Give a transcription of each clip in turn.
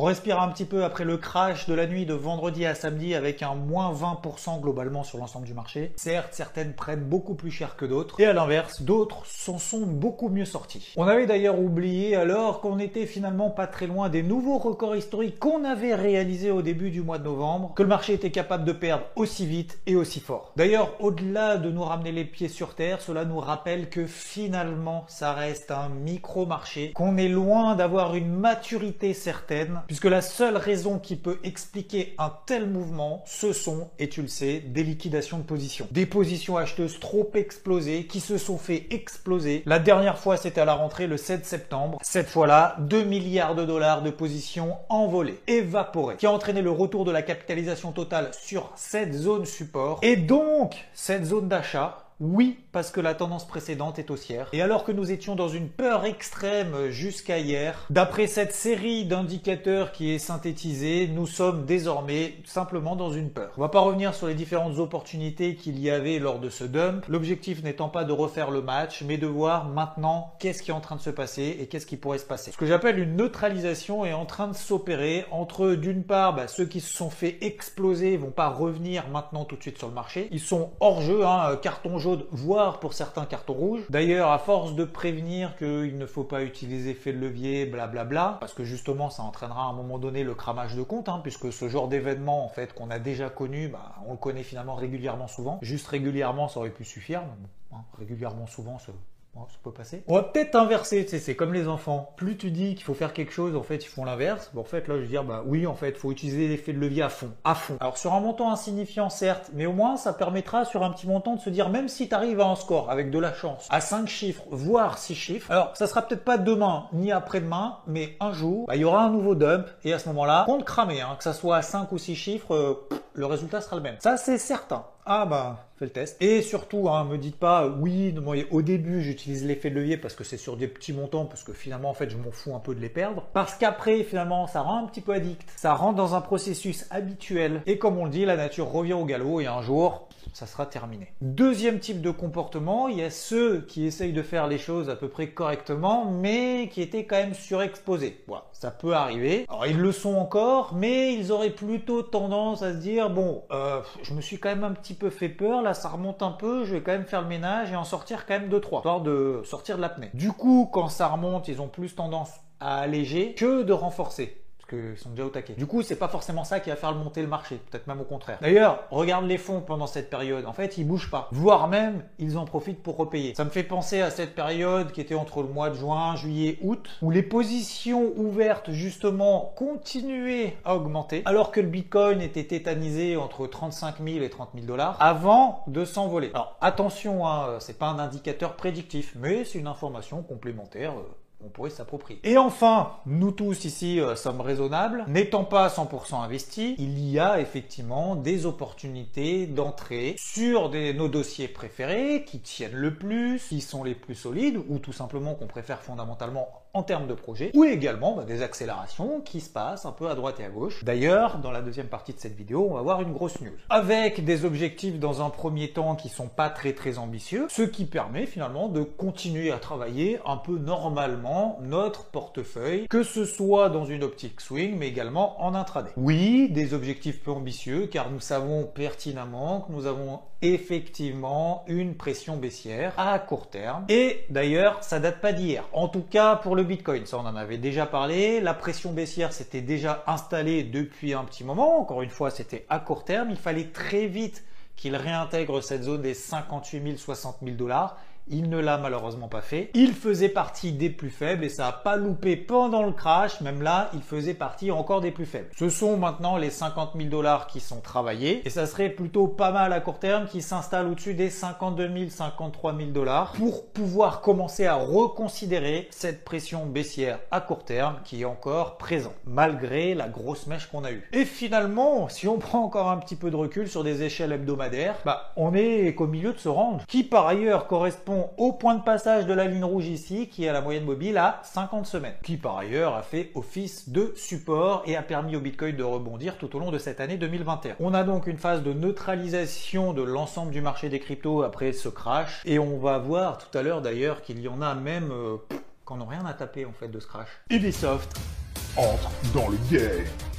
On respire un petit peu après le crash de la nuit de vendredi à samedi avec un moins 20% globalement sur l'ensemble du marché. Certes, certaines prennent beaucoup plus cher que d'autres, et à l'inverse, d'autres s'en sont beaucoup mieux sortis. On avait d'ailleurs oublié alors qu'on était finalement pas très loin des nouveaux records historiques qu'on avait réalisés au début du mois de novembre, que le marché était capable de perdre aussi vite et aussi fort. D'ailleurs, au-delà de nous ramener les pieds sur terre, cela nous rappelle que finalement, ça reste un micro-marché, qu'on est loin d'avoir une maturité certaine puisque la seule raison qui peut expliquer un tel mouvement, ce sont, et tu le sais, des liquidations de positions. Des positions acheteuses trop explosées qui se sont fait exploser. La dernière fois, c'était à la rentrée le 7 septembre. Cette fois-là, 2 milliards de dollars de positions envolées, évaporées, qui a entraîné le retour de la capitalisation totale sur cette zone support et donc cette zone d'achat oui, parce que la tendance précédente est haussière. Et alors que nous étions dans une peur extrême jusqu'à hier, d'après cette série d'indicateurs qui est synthétisée, nous sommes désormais simplement dans une peur. On va pas revenir sur les différentes opportunités qu'il y avait lors de ce dump. L'objectif n'étant pas de refaire le match, mais de voir maintenant qu'est-ce qui est en train de se passer et qu'est-ce qui pourrait se passer. Ce que j'appelle une neutralisation est en train de s'opérer entre d'une part bah, ceux qui se sont fait exploser vont pas revenir maintenant tout de suite sur le marché. Ils sont hors jeu, hein, carton jaune voire pour certains cartons rouges. D'ailleurs, à force de prévenir qu'il ne faut pas utiliser effet de levier, blablabla, parce que justement ça entraînera à un moment donné le cramage de compte, hein, puisque ce genre d'événement en fait qu'on a déjà connu, bah, on le connaît finalement régulièrement souvent. Juste régulièrement, ça aurait pu suffire. Hein, régulièrement souvent, ça ça peut passer. On va peut-être inverser, tu sais, c'est comme les enfants. Plus tu dis qu'il faut faire quelque chose, en fait, ils font l'inverse. Bon, en fait, là, je veux dire, bah oui, en fait, faut utiliser l'effet de levier à fond, à fond. Alors, sur un montant insignifiant, certes, mais au moins, ça permettra sur un petit montant de se dire, même si tu arrives à un score avec de la chance, à 5 chiffres, voire 6 chiffres, alors, ça sera peut-être pas demain, ni après-demain, mais un jour, bah, il y aura un nouveau dump, et à ce moment-là, compte cramer, hein, que ça soit à 5 ou 6 chiffres, euh, le résultat sera le même. Ça, c'est certain. Ah bah, fais le test. Et surtout, hein, me dites pas, oui, au début, j'utilise l'effet de levier parce que c'est sur des petits montants, parce que finalement, en fait, je m'en fous un peu de les perdre. Parce qu'après, finalement, ça rend un petit peu addict. Ça rentre dans un processus habituel. Et comme on le dit, la nature revient au galop et un jour, ça sera terminé. Deuxième type de comportement, il y a ceux qui essayent de faire les choses à peu près correctement, mais qui étaient quand même surexposés. Voilà, ça peut arriver. Alors ils le sont encore, mais ils auraient plutôt tendance à se dire bon, euh, je me suis quand même un petit peu fait peur, là ça remonte un peu, je vais quand même faire le ménage et en sortir quand même deux trois, histoire de sortir de l'apnée. Du coup, quand ça remonte, ils ont plus tendance à alléger que de renforcer qu'ils sont déjà au taquet. Du coup, c'est pas forcément ça qui va faire monter le marché, peut-être même au contraire. D'ailleurs, regarde les fonds pendant cette période. En fait, ils bougent pas, voire même ils en profitent pour repayer. Ça me fait penser à cette période qui était entre le mois de juin, juillet, août, où les positions ouvertes justement continuaient à augmenter, alors que le Bitcoin était tétanisé entre 35 000 et 30 000 dollars avant de s'envoler. Alors attention, hein, c'est pas un indicateur prédictif, mais c'est une information complémentaire. Euh, on pourrait s'approprier. Et enfin, nous tous ici euh, sommes raisonnables. N'étant pas 100% investis, il y a effectivement des opportunités d'entrée sur nos dossiers préférés qui tiennent le plus, qui sont les plus solides ou tout simplement qu'on préfère fondamentalement en termes de projet, ou également bah, des accélérations qui se passent un peu à droite et à gauche. D'ailleurs, dans la deuxième partie de cette vidéo, on va voir une grosse news. Avec des objectifs dans un premier temps qui sont pas très très ambitieux, ce qui permet finalement de continuer à travailler un peu normalement notre portefeuille, que ce soit dans une optique swing, mais également en intraday. Oui, des objectifs peu ambitieux, car nous savons pertinemment que nous avons effectivement une pression baissière à court terme. Et d'ailleurs, ça date pas d'hier. En tout cas, pour le Bitcoin, ça on en avait déjà parlé. La pression baissière s'était déjà installée depuis un petit moment. Encore une fois, c'était à court terme. Il fallait très vite qu'il réintègre cette zone des 58 000, 60 000 dollars. Il ne l'a malheureusement pas fait. Il faisait partie des plus faibles et ça a pas loupé pendant le crash. Même là, il faisait partie encore des plus faibles. Ce sont maintenant les 50 000 dollars qui sont travaillés et ça serait plutôt pas mal à court terme qui s'installe au-dessus des 52 000, 53 000 dollars pour pouvoir commencer à reconsidérer cette pression baissière à court terme qui est encore présente malgré la grosse mèche qu'on a eue. Et finalement, si on prend encore un petit peu de recul sur des échelles hebdomadaires, bah, on est qu'au milieu de ce range qui par ailleurs correspond au point de passage de la ligne rouge ici, qui est à la moyenne mobile à 50 semaines, qui par ailleurs a fait office de support et a permis au Bitcoin de rebondir tout au long de cette année 2021. On a donc une phase de neutralisation de l'ensemble du marché des cryptos après ce crash, et on va voir tout à l'heure d'ailleurs qu'il y en a même euh, qui n'ont rien à taper en fait de ce crash. Ubisoft entre dans le game.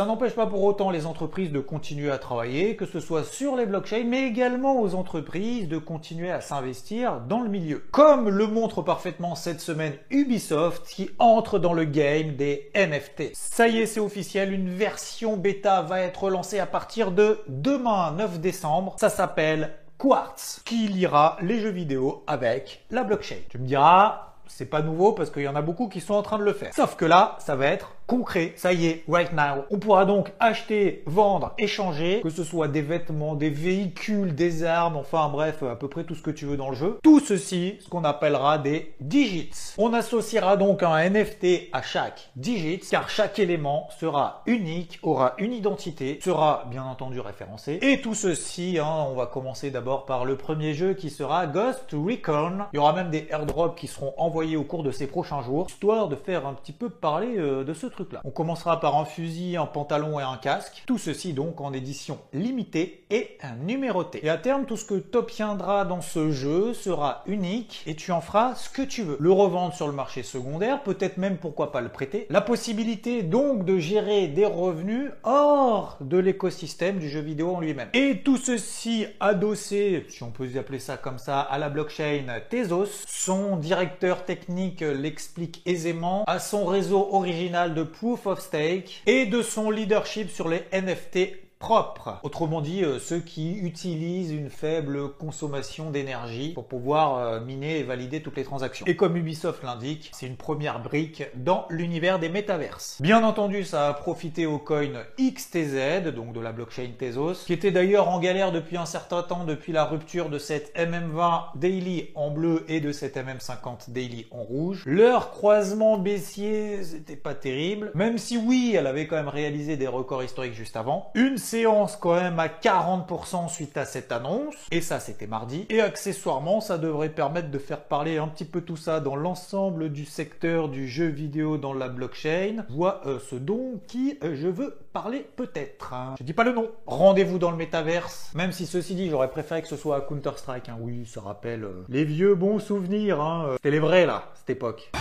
Ça n'empêche pas pour autant les entreprises de continuer à travailler, que ce soit sur les blockchains, mais également aux entreprises de continuer à s'investir dans le milieu. Comme le montre parfaitement cette semaine Ubisoft qui entre dans le game des NFT. Ça y est, c'est officiel, une version bêta va être lancée à partir de demain 9 décembre. Ça s'appelle Quartz, qui lira les jeux vidéo avec la blockchain. Tu me diras, c'est pas nouveau parce qu'il y en a beaucoup qui sont en train de le faire. Sauf que là, ça va être concret. Ça y est, right now. On pourra donc acheter, vendre, échanger, que ce soit des vêtements, des véhicules, des armes, enfin bref, à peu près tout ce que tu veux dans le jeu. Tout ceci, ce qu'on appellera des digits. On associera donc un NFT à chaque digit, car chaque élément sera unique, aura une identité, sera bien entendu référencé. Et tout ceci, hein, on va commencer d'abord par le premier jeu qui sera Ghost Recon. Il y aura même des airdrops qui seront envoyés au cours de ces prochains jours, histoire de faire un petit peu parler euh, de ce truc on commencera par un fusil, un pantalon et un casque. Tout ceci donc en édition limitée et numérotée. Et à terme, tout ce que tu obtiendras dans ce jeu sera unique et tu en feras ce que tu veux. Le revendre sur le marché secondaire, peut-être même pourquoi pas le prêter. La possibilité donc de gérer des revenus hors de l'écosystème du jeu vidéo en lui-même. Et tout ceci adossé, si on peut appeler ça comme ça, à la blockchain Tezos. Son directeur technique l'explique aisément à son réseau original de Proof of Stake et de son leadership sur les NFT propre. Autrement dit, euh, ceux qui utilisent une faible consommation d'énergie pour pouvoir euh, miner et valider toutes les transactions. Et comme Ubisoft l'indique, c'est une première brique dans l'univers des métaverses. Bien entendu, ça a profité au coin XTZ, donc de la blockchain Tezos, qui était d'ailleurs en galère depuis un certain temps, depuis la rupture de cette MM20 Daily en bleu et de cette MM50 Daily en rouge. Leur croisement baissier, c'était pas terrible, même si oui, elle avait quand même réalisé des records historiques juste avant. Séance quand même à 40% suite à cette annonce, et ça c'était mardi. Et accessoirement, ça devrait permettre de faire parler un petit peu tout ça dans l'ensemble du secteur du jeu vidéo dans la blockchain. Vois euh, ce dont qui euh, je veux parler peut-être. Hein. Je dis pas le nom. Rendez-vous dans le métaverse. Même si ceci dit, j'aurais préféré que ce soit à Counter-Strike. Hein. Oui, ça rappelle euh, les vieux bons souvenirs. Hein. C'était les vrais là, cette époque.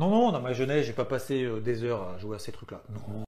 Non, non, dans ma jeunesse, j'ai pas passé euh, des heures à jouer à ces trucs-là. Non.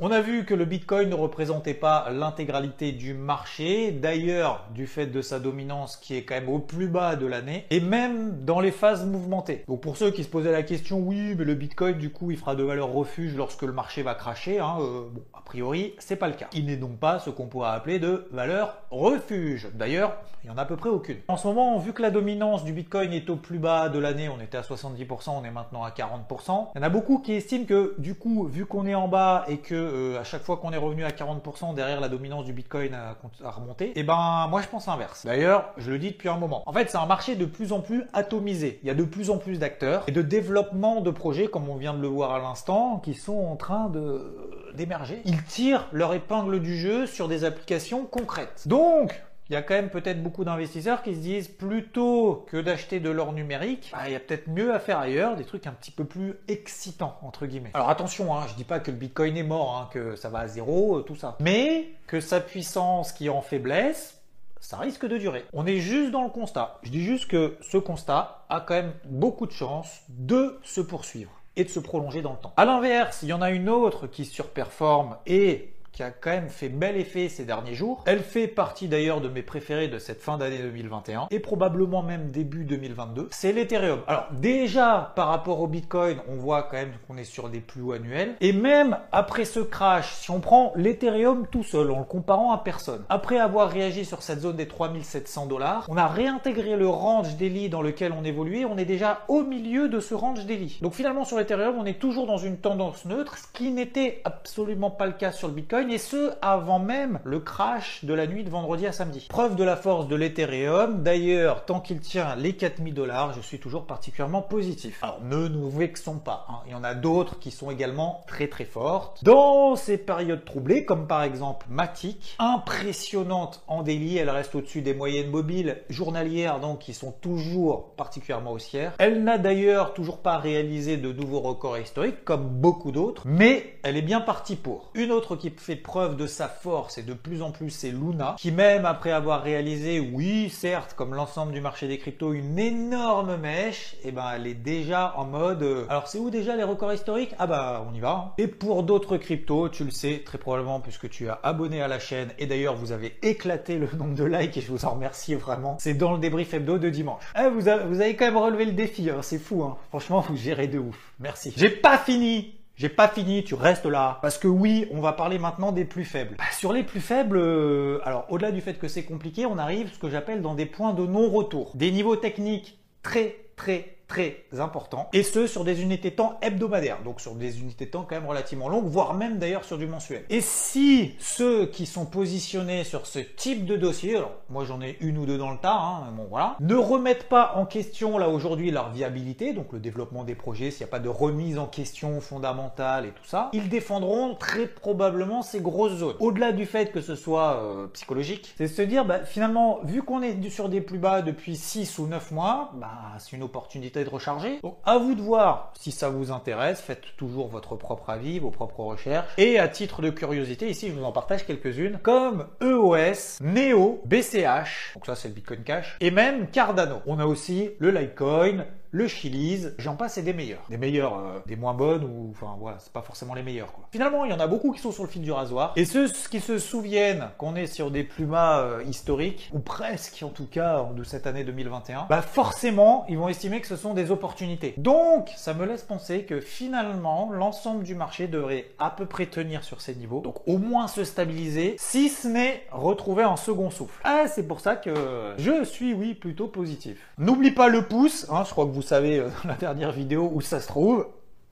On a vu que le Bitcoin ne représentait pas l'intégralité du marché, d'ailleurs du fait de sa dominance qui est quand même au plus bas de l'année, et même dans les phases mouvementées. Donc pour ceux qui se posaient la question, oui, mais le Bitcoin du coup il fera de valeur refuge lorsque le marché va cracher, hein, euh, bon, a priori c'est pas le cas. Il n'est donc pas ce qu'on pourrait appeler de valeur refuge. D'ailleurs, il n'y en a à peu près aucune. En ce moment, vu que la dominance du Bitcoin est au plus bas de l'année, on était à 70%, on est maintenant à 40%, il y en a beaucoup qui estiment que du coup, vu qu'on est en bas et que euh, à chaque fois qu'on est revenu à 40% derrière la dominance du Bitcoin a, remonté, et eh ben moi je pense l'inverse. D'ailleurs, je le dis depuis un moment. En fait, c'est un marché de plus en plus atomisé. Il y a de plus en plus d'acteurs et de développement de projets, comme on vient de le voir à l'instant, qui sont en train de d'émerger. Ils tirent leur épingle du jeu sur des applications concrètes. Donc, il y a quand même peut-être beaucoup d'investisseurs qui se disent plutôt que d'acheter de l'or numérique, bah, il y a peut-être mieux à faire ailleurs, des trucs un petit peu plus excitants entre guillemets. Alors attention, hein, je dis pas que le Bitcoin est mort, hein, que ça va à zéro, euh, tout ça, mais que sa puissance qui est en faiblesse, ça risque de durer. On est juste dans le constat. Je dis juste que ce constat a quand même beaucoup de chances de se poursuivre et de se prolonger dans le temps. À l'inverse, il y en a une autre qui surperforme et qui a quand même fait bel effet ces derniers jours. Elle fait partie d'ailleurs de mes préférés de cette fin d'année 2021 et probablement même début 2022. C'est l'Ethereum. Alors déjà par rapport au Bitcoin, on voit quand même qu'on est sur des plus hauts annuels. Et même après ce crash, si on prend l'Ethereum tout seul en le comparant à personne, après avoir réagi sur cette zone des 3700 dollars, on a réintégré le range daily dans lequel on évoluait. On est déjà au milieu de ce range daily. Donc finalement sur l'Ethereum, on est toujours dans une tendance neutre, ce qui n'était absolument pas le cas sur le Bitcoin et ce avant même le crash de la nuit de vendredi à samedi. Preuve de la force de l'Ethereum, d'ailleurs, tant qu'il tient les 4000 dollars, je suis toujours particulièrement positif. Alors ne nous vexons pas, hein. il y en a d'autres qui sont également très très fortes. Dans ces périodes troublées, comme par exemple Matic, impressionnante en délit, elle reste au-dessus des moyennes mobiles journalières, donc qui sont toujours particulièrement haussières. Elle n'a d'ailleurs toujours pas réalisé de nouveaux records historiques, comme beaucoup d'autres, mais elle est bien partie pour. Une autre qui fait preuve de sa force et de plus en plus c'est Luna, qui même après avoir réalisé, oui certes, comme l'ensemble du marché des cryptos, une énorme mèche, et eh ben elle est déjà en mode, euh, alors c'est où déjà les records historiques? Ah bah on y va. Hein. Et pour d'autres cryptos, tu le sais très probablement puisque tu as abonné à la chaîne et d'ailleurs vous avez éclaté le nombre de likes et je vous en remercie vraiment. C'est dans le débrief hebdo de dimanche. Eh, vous, avez, quand même relevé le défi, hein. c'est fou. Hein. Franchement, vous gérez de ouf. Merci. J'ai pas fini j'ai pas fini, tu restes là. Parce que oui, on va parler maintenant des plus faibles. Bah, sur les plus faibles, euh, alors au-delà du fait que c'est compliqué, on arrive ce que j'appelle dans des points de non-retour. Des niveaux techniques très très très important, et ce sur des unités temps hebdomadaires, donc sur des unités temps quand même relativement longues, voire même d'ailleurs sur du mensuel. Et si ceux qui sont positionnés sur ce type de dossier, alors moi j'en ai une ou deux dans le tas, hein, bon voilà, ne remettent pas en question là aujourd'hui leur viabilité, donc le développement des projets, s'il n'y a pas de remise en question fondamentale et tout ça, ils défendront très probablement ces grosses zones. Au-delà du fait que ce soit euh, psychologique, c'est se dire bah, finalement, vu qu'on est sur des plus bas depuis 6 ou 9 mois, bah, c'est une opportunité de recharger. Donc à vous de voir si ça vous intéresse, faites toujours votre propre avis, vos propres recherches. Et à titre de curiosité, ici je vous en partage quelques-unes, comme EOS, Neo, BCH, donc ça c'est le Bitcoin Cash, et même Cardano. On a aussi le Litecoin, le Chili's, j'en passe et des meilleurs. Des meilleurs, euh, des moins bonnes ou enfin voilà, c'est pas forcément les meilleurs quoi. Finalement, il y en a beaucoup qui sont sur le fil du rasoir et ceux qui se souviennent qu'on est sur des plumas euh, historiques ou presque en tout cas de cette année 2021, bah forcément, ils vont estimer que ce sont des opportunités. Donc, ça me laisse penser que finalement, l'ensemble du marché devrait à peu près tenir sur ces niveaux. Donc au moins se stabiliser, si ce n'est retrouver un second souffle. Ah, c'est pour ça que je suis oui plutôt positif. N'oublie pas le pouce, hein, je crois que vous vous savez euh, dans la dernière vidéo où ça se trouve.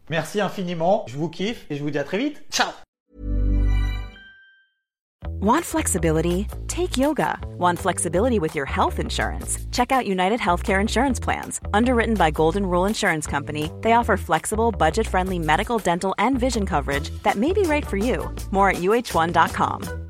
Merci infiniment, je vous kiffe et je vous dis à très vite. Ciao Want flexibility? Take yoga. Want flexibility with your health insurance? Check out United Healthcare Insurance Plans. Underwritten by Golden Rule Insurance Company, they offer flexible, budget-friendly medical, dental, and vision coverage that may be right for you. More at uh1.com.